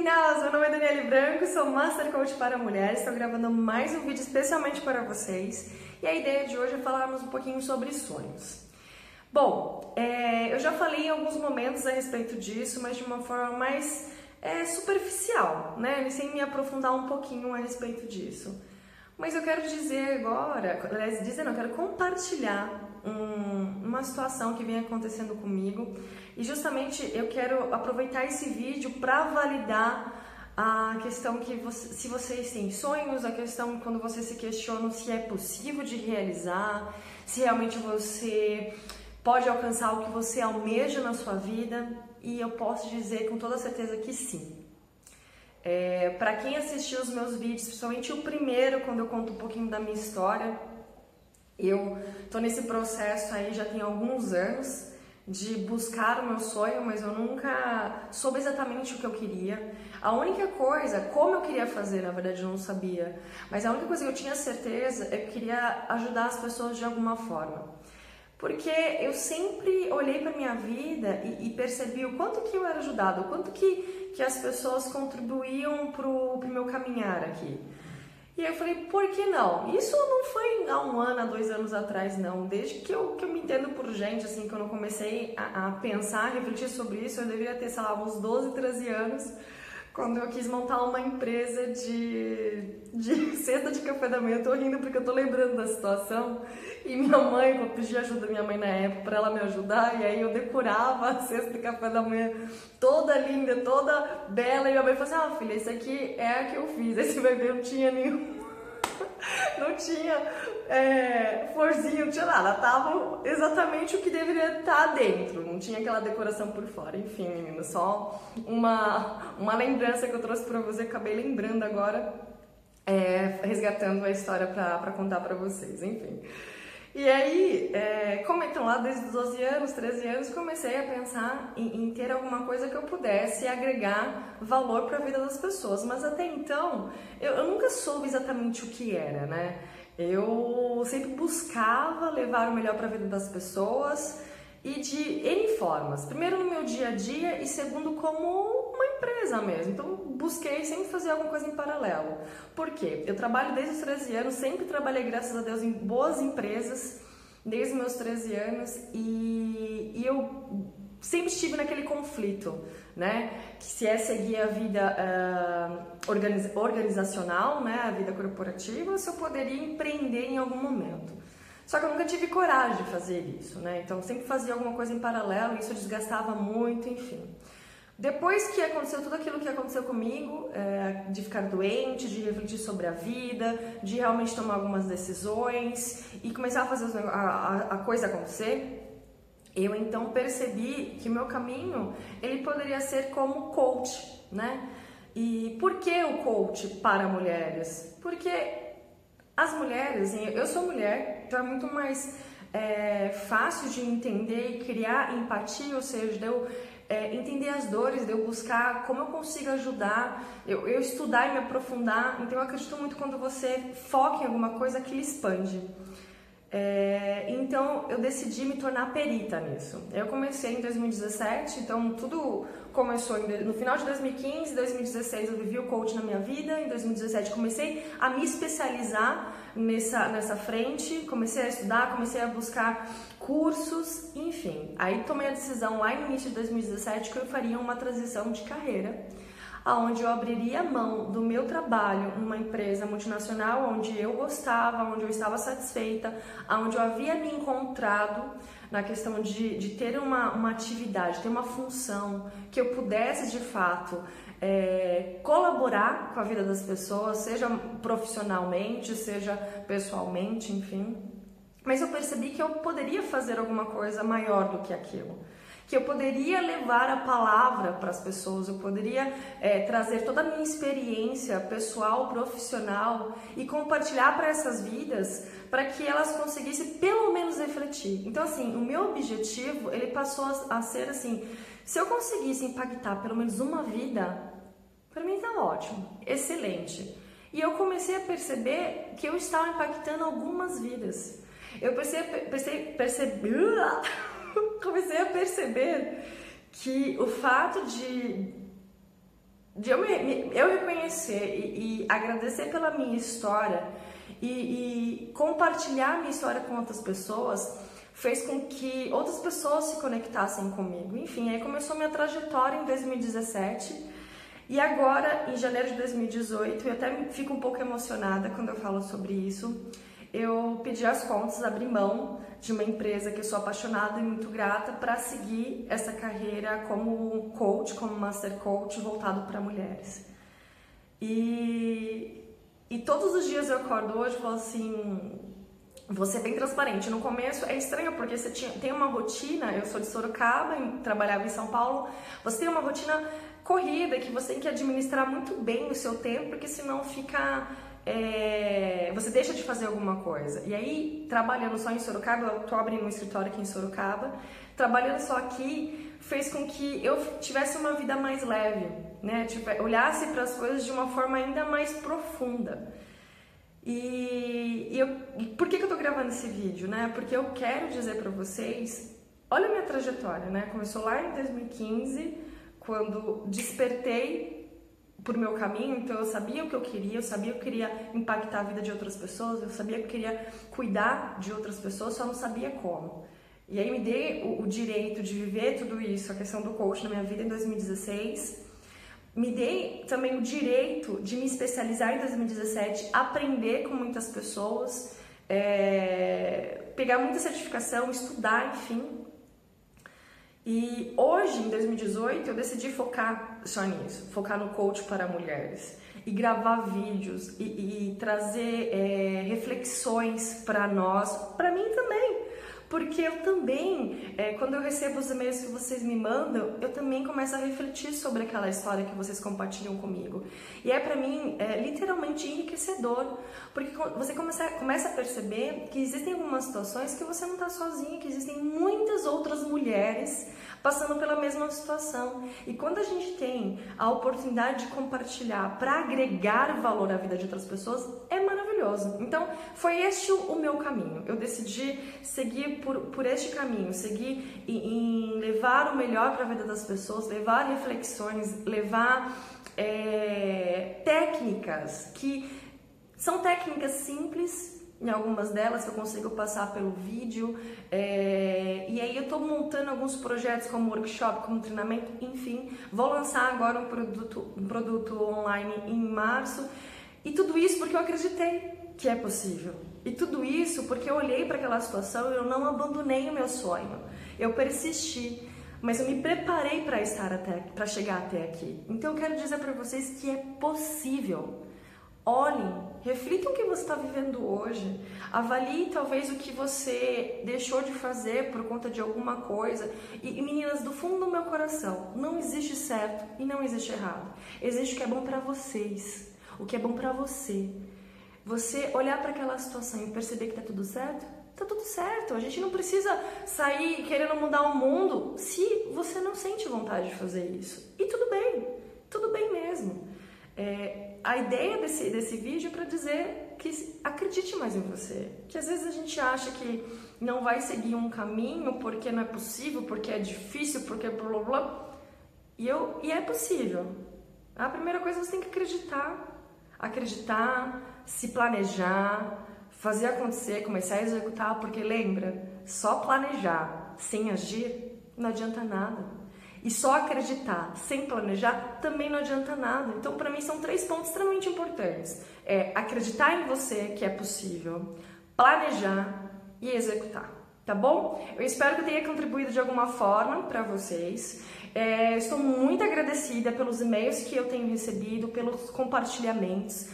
meninas! Meu nome é Daniele Branco, sou Master Coach para Mulheres. Estou gravando mais um vídeo especialmente para vocês. E a ideia de hoje é falarmos um pouquinho sobre sonhos. Bom, é, eu já falei em alguns momentos a respeito disso, mas de uma forma mais é, superficial, né? Sem me aprofundar um pouquinho a respeito disso. Mas eu quero dizer agora, aliás, dizer não, eu quero compartilhar um, uma situação que vem acontecendo comigo e justamente eu quero aproveitar esse vídeo para validar a questão que você, se vocês têm sonhos, a questão quando você se questiona se é possível de realizar, se realmente você pode alcançar o que você almeja na sua vida e eu posso dizer com toda certeza que sim. É, para quem assistiu os meus vídeos, principalmente o primeiro, quando eu conto um pouquinho da minha história, eu tô nesse processo aí já tem alguns anos de buscar o meu sonho, mas eu nunca soube exatamente o que eu queria. A única coisa, como eu queria fazer, na verdade eu não sabia, mas a única coisa que eu tinha certeza é que eu queria ajudar as pessoas de alguma forma. Porque eu sempre olhei para minha vida e, e, percebi o quanto que eu era ajudado, o quanto que, que as pessoas contribuíam para o meu caminhar aqui. E eu falei, por que não? Isso não foi há um ano, há dois anos atrás, não. Desde que eu, que eu me entendo por gente, assim, quando eu comecei a, a pensar, refletir sobre isso, eu deveria ter, sei lá, uns 12, 13 anos quando eu quis montar uma empresa de, de cesta de café da manhã. Eu tô rindo porque eu tô lembrando da situação. E minha mãe, eu pedi ajuda da minha mãe na época para ela me ajudar. E aí eu decorava a cesta de café da manhã toda linda, toda bela. E minha mãe falou assim: Ah, filha, isso aqui é a que eu fiz. Vai ver, não tinha nenhum não tinha é, florzinha, não tinha nada. Tava exatamente o que deveria estar dentro. Não tinha aquela decoração por fora. Enfim, menina, só uma, uma lembrança que eu trouxe pra você. Acabei lembrando agora, é, resgatando a história pra, pra contar pra vocês. Enfim. E aí, é, como então lá desde os 12 anos, 13 anos, comecei a pensar em, em ter alguma coisa que eu pudesse agregar valor para a vida das pessoas. Mas até então, eu, eu nunca soube exatamente o que era, né? Eu sempre buscava levar o melhor para a vida das pessoas e de N formas. Primeiro no meu dia a dia e segundo como empresa mesmo. Então busquei sempre fazer alguma coisa em paralelo. Por quê? Eu trabalho desde os 13 anos, sempre trabalhei, graças a Deus, em boas empresas desde meus 13 anos e, e eu sempre estive naquele conflito, né? Que se é seguir a vida uh, organiz organizacional, né? A vida corporativa, se eu poderia empreender em algum momento. Só que eu nunca tive coragem de fazer isso, né? Então sempre fazia alguma coisa em paralelo, isso desgastava muito, enfim. Depois que aconteceu tudo aquilo que aconteceu comigo, é, de ficar doente, de refletir sobre a vida, de realmente tomar algumas decisões e começar a fazer a, a, a coisa acontecer, eu então percebi que o meu caminho ele poderia ser como coach, né? E por que o coach para mulheres? Porque as mulheres, eu sou mulher, então é muito mais é, fácil de entender e criar empatia, ou seja, de eu é, entender as dores, de eu buscar como eu consigo ajudar, eu, eu estudar e me aprofundar. Então eu acredito muito quando você foca em alguma coisa que expande. É, então eu decidi me tornar perita nisso. Eu comecei em 2017, então tudo começou no final de 2015, 2016 eu vivi o coach na minha vida, em 2017 comecei a me especializar nessa, nessa frente, comecei a estudar, comecei a buscar cursos, enfim. Aí tomei a decisão lá no início de 2017 que eu faria uma transição de carreira aonde eu abriria mão do meu trabalho numa empresa multinacional onde eu gostava, onde eu estava satisfeita, onde eu havia me encontrado na questão de, de ter uma, uma atividade, ter uma função que eu pudesse de fato é, colaborar com a vida das pessoas, seja profissionalmente, seja pessoalmente, enfim. Mas eu percebi que eu poderia fazer alguma coisa maior do que aquilo que eu poderia levar a palavra para as pessoas, eu poderia é, trazer toda a minha experiência pessoal, profissional e compartilhar para essas vidas para que elas conseguissem pelo menos refletir. Então, assim, o meu objetivo ele passou a, ser assim: se eu conseguisse impactar pelo menos uma vida, para mim tá ótimo, excelente. E eu comecei a perceber que eu estava impactando algumas vidas. Eu percebi, percebi, percebi comecei a perceber que o fato de de eu, me, eu reconhecer e, e, agradecer pela minha história e, e compartilhar minha história com outras pessoas fez com que outras pessoas se conectassem comigo. Enfim, aí começou minha trajetória em 2017 e agora, em janeiro de 2018, eu até fico um pouco emocionada quando eu falo sobre isso. Eu pedi as contas, abri mão de uma empresa que eu sou apaixonada e muito grata para seguir essa carreira como coach, como master coach voltado para mulheres. E, e todos os dias eu acordo hoje e falo assim, vou ser bem transparente. No começo é estranho porque você tinha, tem uma rotina, eu sou de Sorocaba, trabalhava em São Paulo, você tem uma rotina corrida que você tem que administrar muito bem o seu tempo, porque senão fica. É, você deixa de fazer alguma coisa. E aí, trabalhando só em Sorocaba, eu tô abrindo um escritório aqui em Sorocaba, trabalhando só aqui fez com que eu tivesse uma vida mais leve, né? Tipo, olhasse para as coisas de uma forma ainda mais profunda. E, e, eu, por que, que eu tô gravando esse vídeo, né? Porque eu quero dizer para vocês, olha a minha trajetória, né? Começou lá em 2015, quando despertei por meu caminho, então eu sabia o que eu queria, eu sabia que eu queria impactar a vida de outras pessoas, eu sabia que eu queria cuidar de outras pessoas, só não sabia como. E aí me dei o, o direito de viver tudo isso, a questão do coach na minha vida em 2016 me dei também o direito de me especializar em 2017, aprender com muitas pessoas, é, pegar muita certificação, estudar, enfim. E hoje, em 2018, eu decidi focar só nisso, focar no coach para mulheres e gravar vídeos e, e trazer é, reflexões para nós, para mim também, porque eu também, é, quando eu recebo os e-mails que vocês me mandam, eu também começo a refletir sobre aquela história que vocês compartilham comigo. E é para mim é, literalmente enriquecedor, porque você começa, começa a perceber que existem algumas situações que você não está sozinha, que existem muitas outras mulheres passando pela mesma situação. E quando a gente tem a oportunidade de compartilhar para agregar valor à vida de outras pessoas, é maravilhoso. Então, foi este o meu caminho. Eu decidi seguir por, por este caminho, seguir em, levar o melhor para a vida das pessoas, levar reflexões, levar é, técnicas que são técnicas simples em algumas delas que eu consigo passar pelo vídeo. É, e aí eu estou montando alguns projetos como workshop, como treinamento, enfim. Vou lançar agora um produto, um produto online em março. E tudo isso porque eu acreditei que é possível. E tudo isso porque eu olhei para aquela situação e eu não abandonei o meu sonho. Eu persisti, mas eu me preparei para estar até para chegar até aqui. Então eu quero dizer para vocês que é possível. Olhem, reflitam o que você está vivendo hoje, avalie talvez o que você deixou de fazer por conta de alguma coisa. E, meninas, do fundo do meu coração, não existe certo e não existe errado. Existe o que é bom para vocês, o que é bom para você. Você olhar para aquela situação e perceber que tá tudo certo, tá tudo certo. A gente não precisa sair querendo mudar o mundo se você não sente vontade de fazer isso. E tudo bem, tudo bem mesmo. É, a ideia desse, desse vídeo é para dizer que acredite mais em você. Que às vezes a gente acha que não vai seguir um caminho porque não é possível, porque é difícil, porque blá blá blá. E, eu, e é possível. A primeira coisa você tem que acreditar. Acreditar, se planejar, fazer acontecer, começar a executar, porque lembra, só planejar sem agir não adianta nada. E só acreditar sem planejar também não adianta nada. Então, para mim, são três pontos extremamente importantes: é acreditar em você que é possível, planejar e executar. Tá bom? Eu espero que tenha contribuído de alguma forma para vocês. É, estou muito agradecida pelos e-mails que eu tenho recebido, pelos compartilhamentos.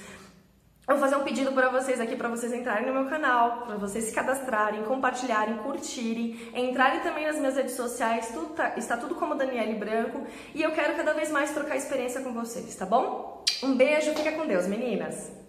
Vou fazer um pedido para vocês aqui, para vocês entrarem no meu canal, para vocês se cadastrarem, compartilharem, curtirem, entrarem também nas minhas redes sociais, tudo tá, está tudo como Daniele Branco e eu quero cada vez mais trocar experiência com vocês, tá bom? Um beijo, fica com Deus, meninas!